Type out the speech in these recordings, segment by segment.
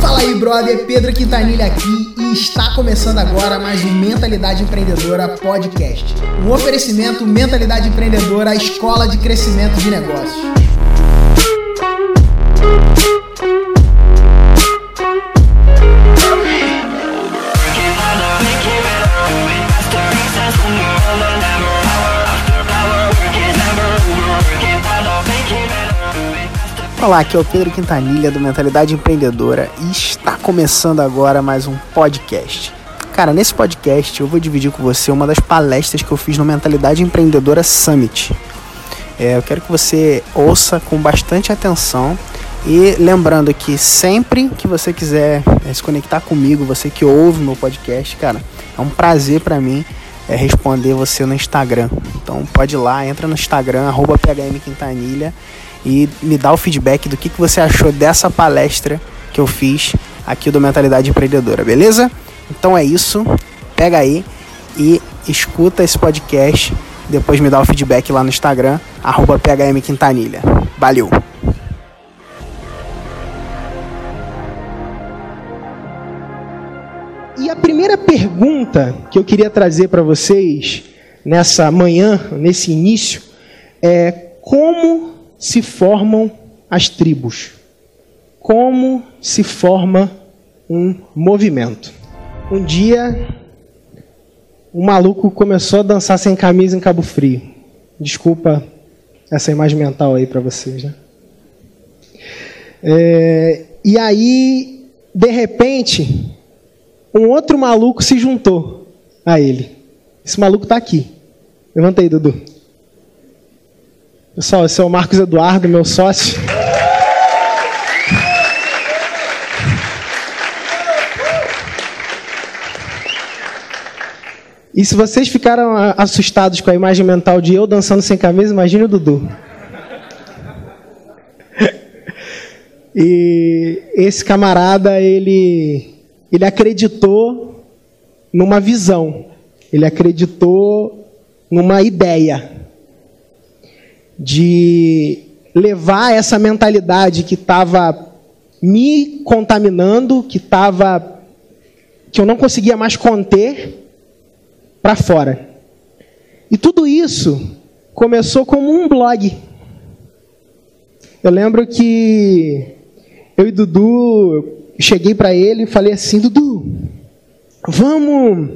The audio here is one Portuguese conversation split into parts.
Fala aí, brother, Pedro Quintanilha aqui e está começando agora mais um Mentalidade Empreendedora Podcast. Um oferecimento Mentalidade Empreendedora, a escola de crescimento de negócios. Olá, aqui é o Pedro Quintanilha do Mentalidade Empreendedora e está começando agora mais um podcast. Cara, nesse podcast eu vou dividir com você uma das palestras que eu fiz no Mentalidade Empreendedora Summit. É, eu quero que você ouça com bastante atenção e lembrando que sempre que você quiser é, se conectar comigo, você que ouve meu podcast, cara, é um prazer para mim é, responder você no Instagram. Então pode ir lá, entra no Instagram, arroba PHMQuintanilha e me dá o feedback do que, que você achou dessa palestra que eu fiz aqui do Mentalidade Empreendedora, beleza? Então é isso, pega aí e escuta esse podcast, depois me dá o feedback lá no Instagram, arroba phmquintanilha. Valeu! E a primeira pergunta que eu queria trazer para vocês nessa manhã, nesse início, é como se formam as tribos? Como se forma um movimento? Um dia, um maluco começou a dançar sem camisa em Cabo Frio. Desculpa essa imagem mental aí para vocês, né? É, e aí, de repente, um outro maluco se juntou a ele. Esse maluco está aqui. Levanta aí, Dudu. Pessoal, esse é o Marcos Eduardo, meu sócio. E se vocês ficaram assustados com a imagem mental de eu dançando sem camisa, imagine o Dudu. E esse camarada, ele, ele acreditou numa visão, ele acreditou numa ideia de levar essa mentalidade que estava me contaminando, que estava que eu não conseguia mais conter para fora. E tudo isso começou como um blog. Eu lembro que eu e Dudu cheguei para ele e falei assim, Dudu, vamos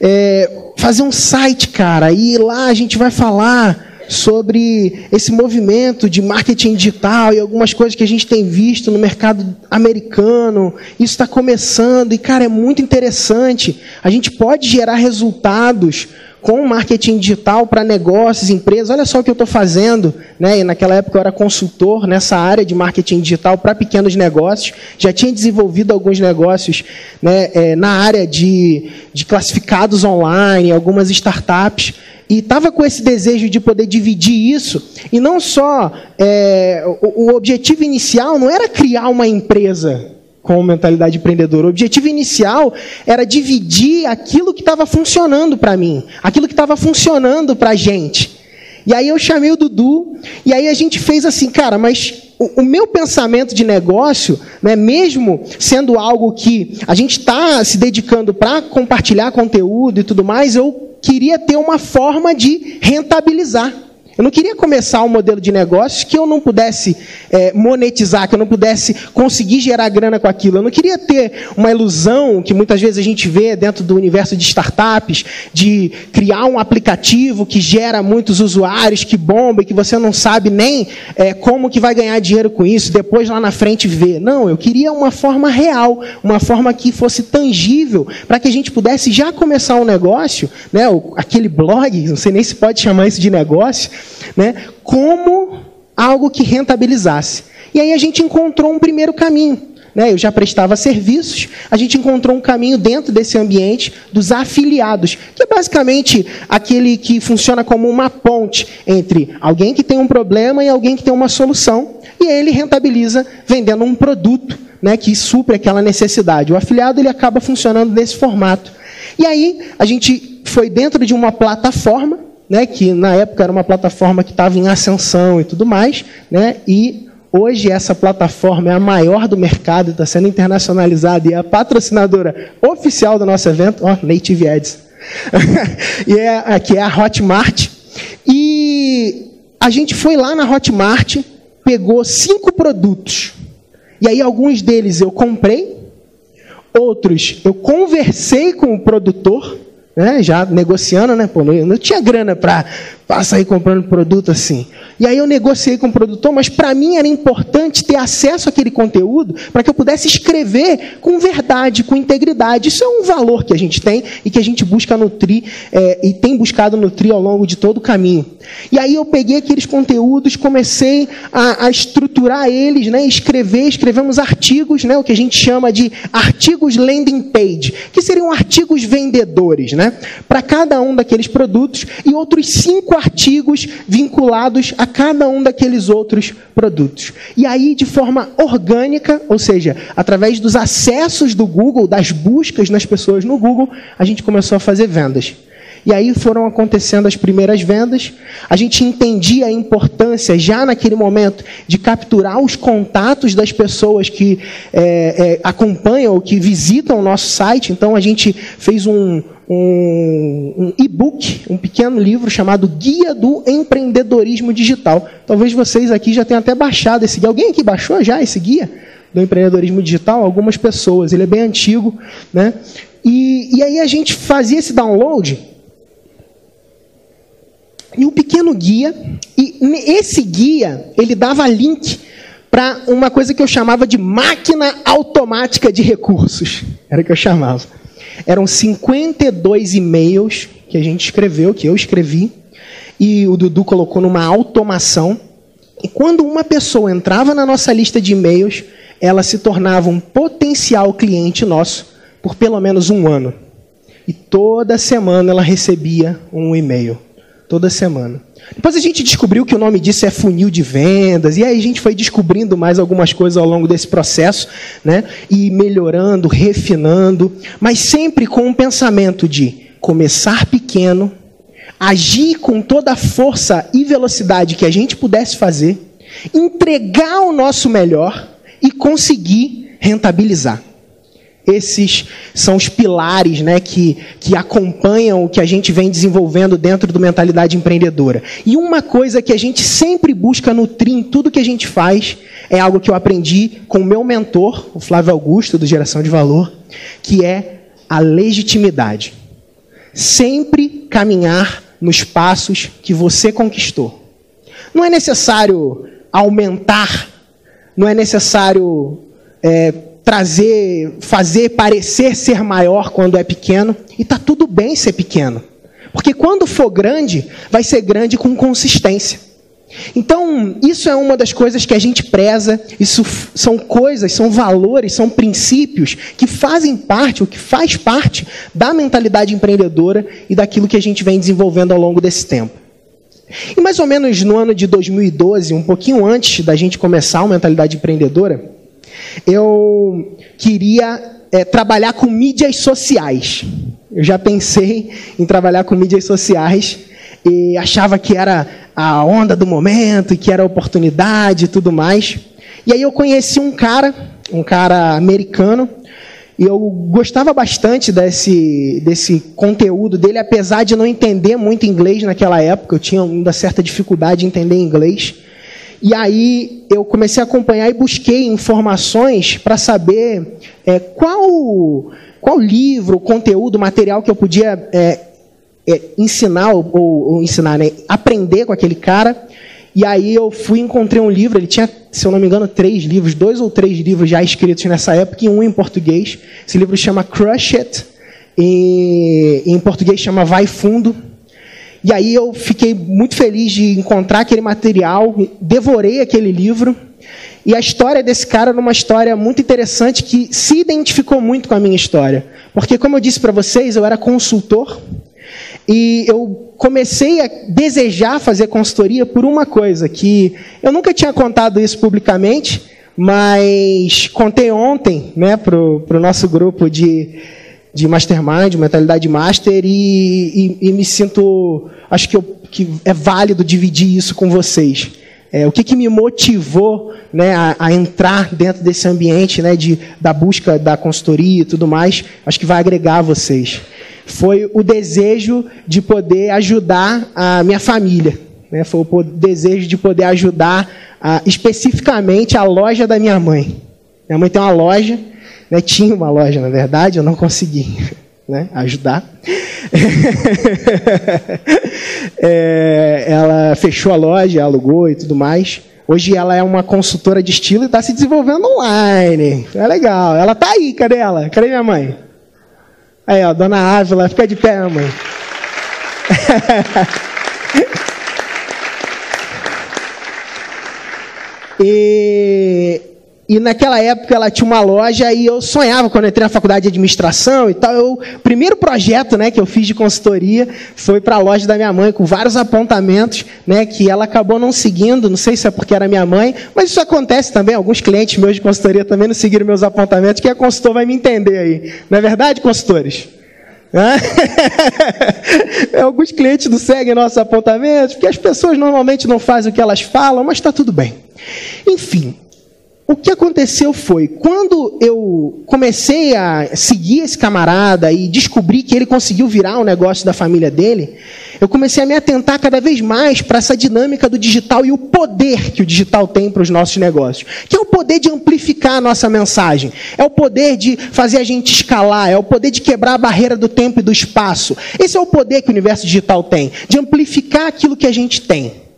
é, fazer um site, cara, e lá a gente vai falar sobre esse movimento de marketing digital e algumas coisas que a gente tem visto no mercado americano. Isso está começando e, cara, é muito interessante. A gente pode gerar resultados com marketing digital para negócios, empresas. Olha só o que eu estou fazendo. Né? E naquela época eu era consultor nessa área de marketing digital para pequenos negócios. Já tinha desenvolvido alguns negócios né, é, na área de, de classificados online, algumas startups. E estava com esse desejo de poder dividir isso. E não só. É, o, o objetivo inicial não era criar uma empresa com mentalidade empreendedora. O objetivo inicial era dividir aquilo que estava funcionando para mim, aquilo que estava funcionando para a gente. E aí eu chamei o Dudu, e aí a gente fez assim, cara, mas o, o meu pensamento de negócio, né, mesmo sendo algo que a gente está se dedicando para compartilhar conteúdo e tudo mais, eu queria ter uma forma de rentabilizar. Eu não queria começar um modelo de negócios que eu não pudesse é, monetizar, que eu não pudesse conseguir gerar grana com aquilo. Eu não queria ter uma ilusão que muitas vezes a gente vê dentro do universo de startups, de criar um aplicativo que gera muitos usuários, que bomba e que você não sabe nem é, como que vai ganhar dinheiro com isso, depois lá na frente ver. Não, eu queria uma forma real, uma forma que fosse tangível, para que a gente pudesse já começar um negócio, né, aquele blog, não sei nem se pode chamar isso de negócio, né, como algo que rentabilizasse. E aí a gente encontrou um primeiro caminho. Né, eu já prestava serviços, a gente encontrou um caminho dentro desse ambiente dos afiliados, que é basicamente aquele que funciona como uma ponte entre alguém que tem um problema e alguém que tem uma solução, e ele rentabiliza vendendo um produto né, que supre aquela necessidade. O afiliado ele acaba funcionando desse formato. E aí a gente foi dentro de uma plataforma né, que na época era uma plataforma que estava em ascensão e tudo mais, né, e hoje essa plataforma é a maior do mercado, está sendo internacionalizada e é a patrocinadora oficial do nosso evento, ó, Native Ads, e é, aqui é a Hotmart, e a gente foi lá na Hotmart, pegou cinco produtos, e aí alguns deles eu comprei, outros eu conversei com o produtor, né, já negociando, né, pô, não, não tinha grana para sair comprando produto assim. E aí eu negociei com o produtor, mas para mim era importante ter acesso àquele conteúdo para que eu pudesse escrever com verdade, com integridade. Isso é um valor que a gente tem e que a gente busca nutrir é, e tem buscado nutrir ao longo de todo o caminho. E aí eu peguei aqueles conteúdos, comecei a, a estruturar eles, né, escrever, escrevemos artigos, né, o que a gente chama de artigos landing page, que seriam artigos vendedores, né, para cada um daqueles produtos e outros cinco artigos vinculados a cada um daqueles outros produtos. E aí, de forma orgânica, ou seja, através dos acessos do Google, das buscas nas pessoas no Google, a gente começou a fazer vendas. E aí foram acontecendo as primeiras vendas. A gente entendia a importância, já naquele momento, de capturar os contatos das pessoas que é, é, acompanham ou que visitam o nosso site. Então a gente fez um, um, e-book, um pequeno livro chamado Guia do Empreendedorismo Digital. Talvez vocês aqui já tenham até baixado esse guia. Alguém aqui baixou já esse guia do empreendedorismo digital? Algumas pessoas. Ele é bem antigo, né? E, e aí a gente fazia esse download e um pequeno guia. E esse guia ele dava link para uma coisa que eu chamava de máquina automática de recursos. Era o que eu chamava. Eram 52 e-mails que a gente escreveu, que eu escrevi, e o Dudu colocou numa automação. E quando uma pessoa entrava na nossa lista de e-mails, ela se tornava um potencial cliente nosso por pelo menos um ano. E toda semana ela recebia um e-mail. Toda semana. Depois a gente descobriu que o nome disso é funil de vendas, e aí a gente foi descobrindo mais algumas coisas ao longo desse processo, né? E melhorando, refinando, mas sempre com um pensamento de começar pequeno, agir com toda a força e velocidade que a gente pudesse fazer, entregar o nosso melhor e conseguir rentabilizar. Esses são os pilares né, que, que acompanham o que a gente vem desenvolvendo dentro do Mentalidade Empreendedora. E uma coisa que a gente sempre busca nutrir em tudo que a gente faz é algo que eu aprendi com o meu mentor, o Flávio Augusto, do Geração de Valor, que é a legitimidade. Sempre caminhar nos passos que você conquistou. Não é necessário aumentar, não é necessário. É, trazer, fazer parecer ser maior quando é pequeno, e está tudo bem ser pequeno. Porque quando for grande, vai ser grande com consistência. Então, isso é uma das coisas que a gente preza, isso são coisas, são valores, são princípios que fazem parte, o que faz parte da mentalidade empreendedora e daquilo que a gente vem desenvolvendo ao longo desse tempo. E mais ou menos no ano de 2012, um pouquinho antes da gente começar a mentalidade empreendedora, eu queria é, trabalhar com mídias sociais. Eu já pensei em trabalhar com mídias sociais e achava que era a onda do momento, que era a oportunidade e tudo mais. E aí eu conheci um cara, um cara americano, e eu gostava bastante desse, desse conteúdo dele, apesar de não entender muito inglês naquela época, eu tinha uma certa dificuldade em entender inglês. E aí eu comecei a acompanhar e busquei informações para saber é, qual, qual livro, conteúdo, material que eu podia é, é, ensinar, ou, ou, ensinar, né? aprender com aquele cara. E aí eu fui encontrei um livro, ele tinha, se eu não me engano, três livros, dois ou três livros já escritos nessa época, e um em português. Esse livro chama Crush It, e em português chama Vai Fundo. E aí eu fiquei muito feliz de encontrar aquele material, devorei aquele livro. E a história desse cara era uma história muito interessante que se identificou muito com a minha história. Porque, como eu disse para vocês, eu era consultor e eu comecei a desejar fazer consultoria por uma coisa, que eu nunca tinha contado isso publicamente, mas contei ontem né, para o nosso grupo de de mastermind, mentalidade master, e, e, e me sinto, acho que, eu, que, é válido dividir isso com vocês. É, o que, que, me motivou né, a, a, entrar dentro desse ambiente né, de, da busca da consultoria e tudo mais, acho que vai agregar vocês. Foi o desejo de poder ajudar a minha família. Né, foi o desejo de poder ajudar a, especificamente a loja da minha mãe. Minha mãe tem uma loja né? Tinha uma loja, na verdade, eu não consegui né? ajudar. é, ela fechou a loja, alugou e tudo mais. Hoje ela é uma consultora de estilo e está se desenvolvendo online. É legal. Ela está aí, cadê ela? Cadê minha mãe? Aí, ó, dona Ávila, fica de pé, mãe. e e naquela época ela tinha uma loja e eu sonhava quando eu entrei na faculdade de administração e tal. Eu, o primeiro projeto, né, que eu fiz de consultoria foi para a loja da minha mãe com vários apontamentos, né, que ela acabou não seguindo. Não sei se é porque era minha mãe, mas isso acontece também. Alguns clientes meus de consultoria também não seguiram meus apontamentos. Quem é consultor vai me entender aí. Não é verdade, consultores? Alguns clientes não seguem nossos apontamentos, porque as pessoas normalmente não fazem o que elas falam, mas está tudo bem. Enfim, o que aconteceu foi, quando eu comecei a seguir esse camarada e descobri que ele conseguiu virar o um negócio da família dele, eu comecei a me atentar cada vez mais para essa dinâmica do digital e o poder que o digital tem para os nossos negócios. Que é o poder de amplificar a nossa mensagem, é o poder de fazer a gente escalar, é o poder de quebrar a barreira do tempo e do espaço. Esse é o poder que o universo digital tem, de amplificar aquilo que a gente tem.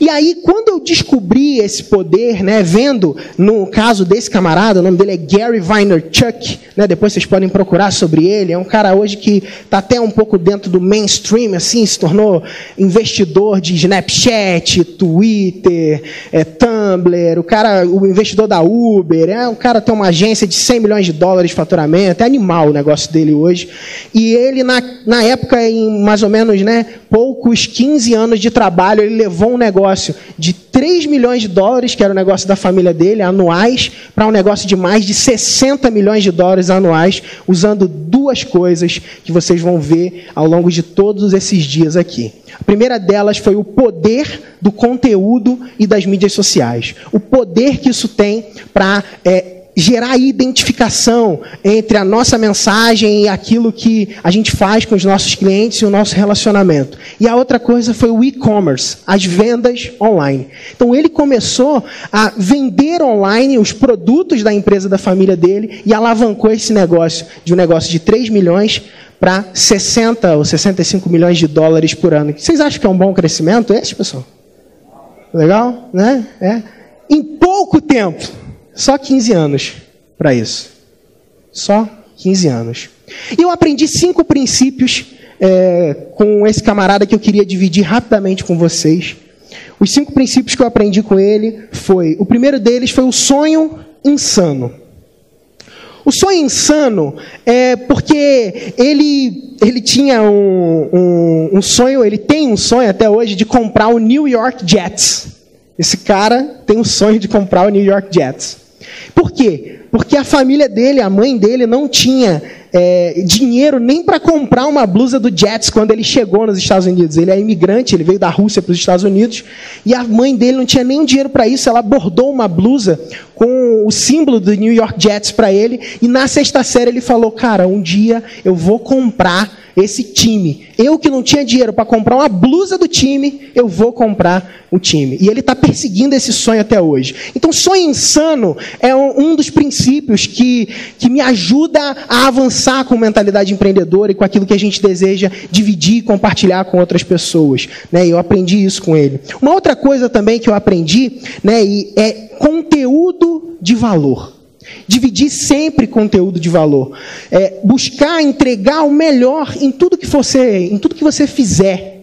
E aí, quando eu descobri esse poder, né, vendo no caso desse camarada, o nome dele é Gary Vaynerchuk, né, depois vocês podem procurar sobre ele, é um cara hoje que está até um pouco dentro do mainstream, assim, se tornou investidor de Snapchat, Twitter, é, Tumblr, o cara, o investidor da Uber, é um cara tem uma agência de 100 milhões de dólares de faturamento, é animal o negócio dele hoje. E ele, na, na época, em mais ou menos, né, poucos 15 anos de trabalho, ele levou um negócio de 3 milhões de dólares, que era o negócio da família dele, anuais, para um negócio de mais de 60 milhões de dólares anuais, usando duas coisas que vocês vão ver ao longo de todos esses dias aqui. A primeira delas foi o poder do conteúdo e das mídias sociais. O poder que isso tem para é, gerar identificação entre a nossa mensagem e aquilo que a gente faz com os nossos clientes e o nosso relacionamento. E a outra coisa foi o e-commerce, as vendas online. Então ele começou a vender online os produtos da empresa da família dele e alavancou esse negócio de um negócio de 3 milhões para 60 ou 65 milhões de dólares por ano. Vocês acham que é um bom crescimento esse, pessoal? Legal, né? É. Em pouco tempo, só 15 anos para isso. Só 15 anos. E eu aprendi cinco princípios é, com esse camarada que eu queria dividir rapidamente com vocês. Os cinco princípios que eu aprendi com ele foi: o primeiro deles foi o sonho insano. O sonho insano é porque ele, ele tinha um, um, um sonho, ele tem um sonho até hoje de comprar o New York Jets. Esse cara tem o sonho de comprar o New York Jets. Por quê? Porque a família dele, a mãe dele, não tinha é, dinheiro nem para comprar uma blusa do Jets quando ele chegou nos Estados Unidos. Ele é imigrante, ele veio da Rússia para os Estados Unidos e a mãe dele não tinha nem dinheiro para isso. Ela bordou uma blusa com o símbolo do New York Jets para ele e na sexta série ele falou: Cara, um dia eu vou comprar esse time. Eu que não tinha dinheiro para comprar uma blusa do time, eu vou comprar o time. E ele está perseguindo esse sonho até hoje. Então, sonho insano é um dos princípios que, que me ajuda a avançar com mentalidade empreendedora e com aquilo que a gente deseja dividir e compartilhar com outras pessoas. Né? Eu aprendi isso com ele. Uma outra coisa também que eu aprendi né, é conteúdo de valor. Dividir sempre conteúdo de valor. É, buscar entregar o melhor em tudo que você, em tudo que você fizer.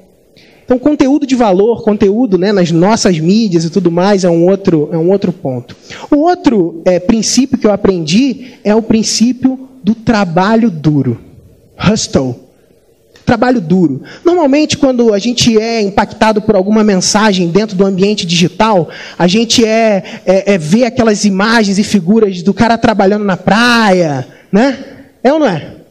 Então, conteúdo de valor, conteúdo né, nas nossas mídias e tudo mais é um outro, é um outro ponto. O outro é, princípio que eu aprendi é o princípio do trabalho duro. Hustle trabalho duro. Normalmente, quando a gente é impactado por alguma mensagem dentro do ambiente digital, a gente é, é, é vê aquelas imagens e figuras do cara trabalhando na praia, né? É ou não é?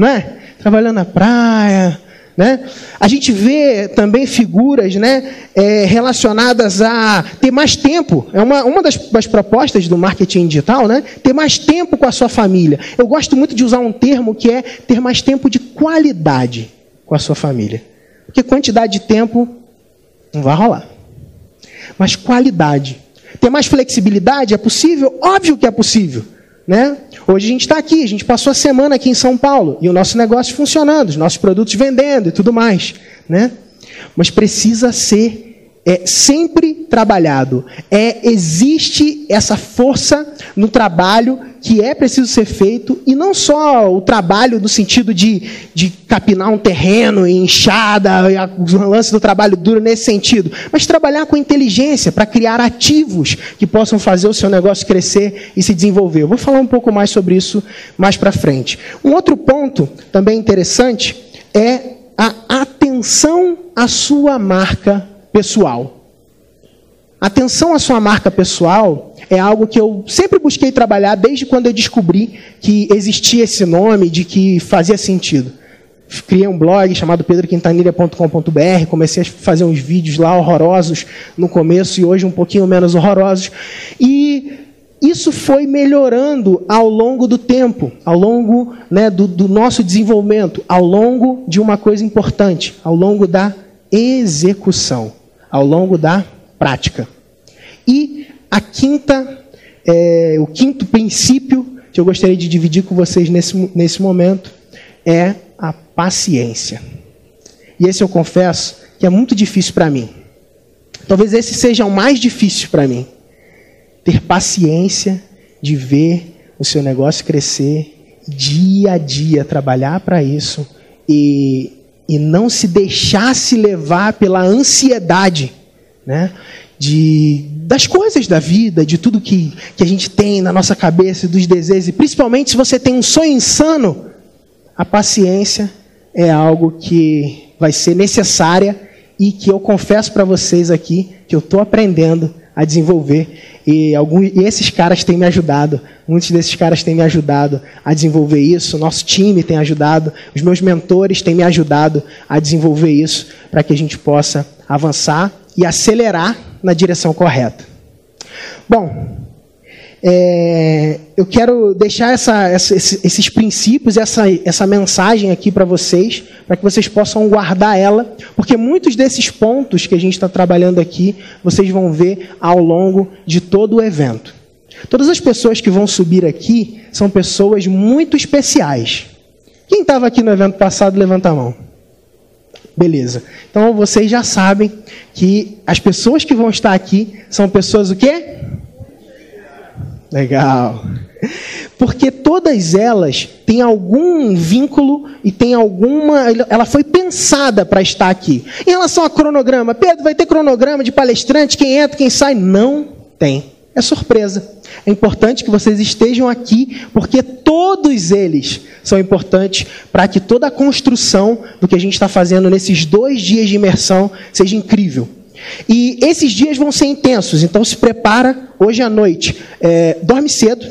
não é? Trabalhando na praia, né? A gente vê também figuras né, é, relacionadas a ter mais tempo. É uma, uma das, das, propostas do marketing digital, né? Ter mais tempo com a sua família. Eu gosto muito de usar um termo que é ter mais tempo de qualidade com a sua família. Porque quantidade de tempo não vai rolar. Mas qualidade. Ter mais flexibilidade é possível? Óbvio que é possível. Né? Hoje a gente está aqui, a gente passou a semana aqui em São Paulo e o nosso negócio funcionando, os nossos produtos vendendo e tudo mais. Né? Mas precisa ser é sempre trabalhado. É, existe essa força no trabalho que é preciso ser feito, e não só o trabalho no sentido de, de capinar um terreno, enxada, o lance do trabalho duro nesse sentido, mas trabalhar com inteligência para criar ativos que possam fazer o seu negócio crescer e se desenvolver. Eu vou falar um pouco mais sobre isso mais para frente. Um outro ponto também interessante é a atenção à sua marca pessoal. Atenção à sua marca pessoal é algo que eu sempre busquei trabalhar desde quando eu descobri que existia esse nome, de que fazia sentido. Criei um blog chamado pedroquintanilha.com.br, comecei a fazer uns vídeos lá horrorosos no começo e hoje um pouquinho menos horrorosos. E isso foi melhorando ao longo do tempo, ao longo né, do, do nosso desenvolvimento, ao longo de uma coisa importante, ao longo da execução, ao longo da prática. E a quinta, é, o quinto princípio que eu gostaria de dividir com vocês nesse, nesse momento é a paciência. E esse eu confesso que é muito difícil para mim. Talvez esse seja o mais difícil para mim. Ter paciência de ver o seu negócio crescer dia a dia, trabalhar para isso e, e não se deixar se levar pela ansiedade né? De, das coisas da vida, de tudo que, que a gente tem na nossa cabeça, dos desejos, e principalmente se você tem um sonho insano, a paciência é algo que vai ser necessária e que eu confesso para vocês aqui que eu estou aprendendo a desenvolver. E, alguns, e esses caras têm me ajudado, muitos desses caras têm me ajudado a desenvolver isso, nosso time tem ajudado, os meus mentores têm me ajudado a desenvolver isso, para que a gente possa avançar e acelerar na direção correta. Bom, é, eu quero deixar essa, essa, esses princípios, essa, essa mensagem aqui para vocês, para que vocês possam guardar ela, porque muitos desses pontos que a gente está trabalhando aqui, vocês vão ver ao longo de todo o evento. Todas as pessoas que vão subir aqui são pessoas muito especiais. Quem estava aqui no evento passado, levanta a mão. Beleza. Então vocês já sabem que as pessoas que vão estar aqui são pessoas o quê? Legal. Porque todas elas têm algum vínculo e tem alguma. Ela foi pensada para estar aqui. Em relação a cronograma, Pedro, vai ter cronograma de palestrante, quem entra, quem sai? Não tem. É surpresa. É importante que vocês estejam aqui, porque todos eles são importantes para que toda a construção do que a gente está fazendo nesses dois dias de imersão seja incrível. E esses dias vão ser intensos, então se prepara hoje à noite. É, dorme cedo.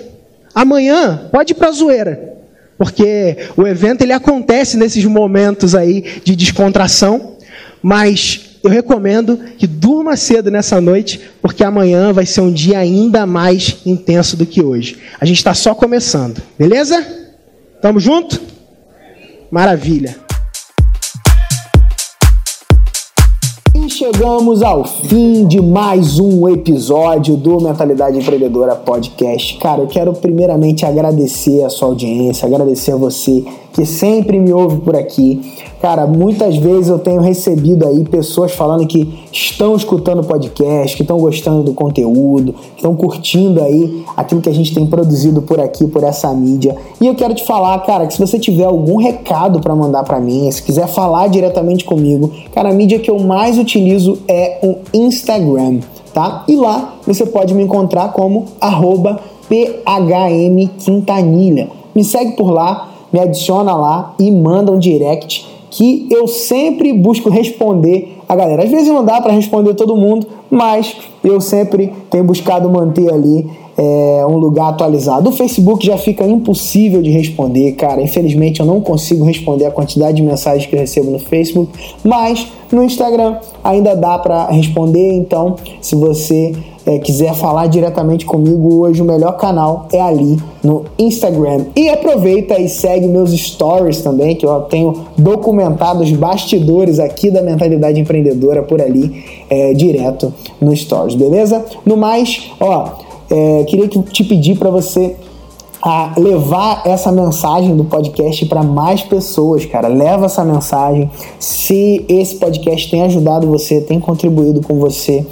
Amanhã pode ir para a zoeira, porque o evento ele acontece nesses momentos aí de descontração, mas eu recomendo que durma cedo nessa noite, porque amanhã vai ser um dia ainda mais intenso do que hoje. A gente está só começando, beleza? Tamo junto? Maravilha. E chegamos ao fim de mais um episódio do Mentalidade Empreendedora Podcast. Cara, eu quero primeiramente agradecer a sua audiência, agradecer a você que sempre me ouve por aqui. Cara, muitas vezes eu tenho recebido aí pessoas falando que estão escutando o podcast, que estão gostando do conteúdo, que estão curtindo aí aquilo que a gente tem produzido por aqui, por essa mídia. E eu quero te falar, cara, que se você tiver algum recado para mandar para mim, se quiser falar diretamente comigo, cara, a mídia que eu mais utilizo é o Instagram, tá? E lá você pode me encontrar como phmquintanilha. Me segue por lá, me adiciona lá e manda um direct que eu sempre busco responder a galera. Às vezes não dá para responder todo mundo, mas eu sempre tenho buscado manter ali é, um lugar atualizado. O Facebook já fica impossível de responder, cara. Infelizmente eu não consigo responder a quantidade de mensagens que eu recebo no Facebook, mas no Instagram ainda dá para responder. Então, se você é, quiser falar diretamente comigo hoje, o melhor canal é ali no Instagram. E aproveita e segue meus stories também, que eu tenho documentado os bastidores aqui da mentalidade empreendedora por ali, é, direto no stories, beleza? No mais, ó é, queria te pedir para você a levar essa mensagem do podcast para mais pessoas, cara. Leva essa mensagem. Se esse podcast tem ajudado você, tem contribuído com você,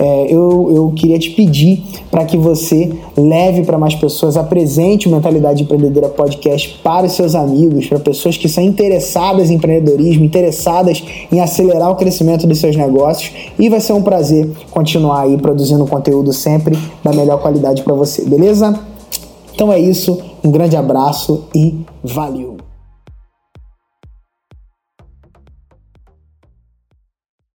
é, eu, eu queria te pedir para que você leve para mais pessoas, apresente o Mentalidade Empreendedora Podcast para os seus amigos, para pessoas que são interessadas em empreendedorismo, interessadas em acelerar o crescimento dos seus negócios. E vai ser um prazer continuar aí produzindo conteúdo sempre da melhor qualidade para você, beleza? Então é isso, um grande abraço e valeu!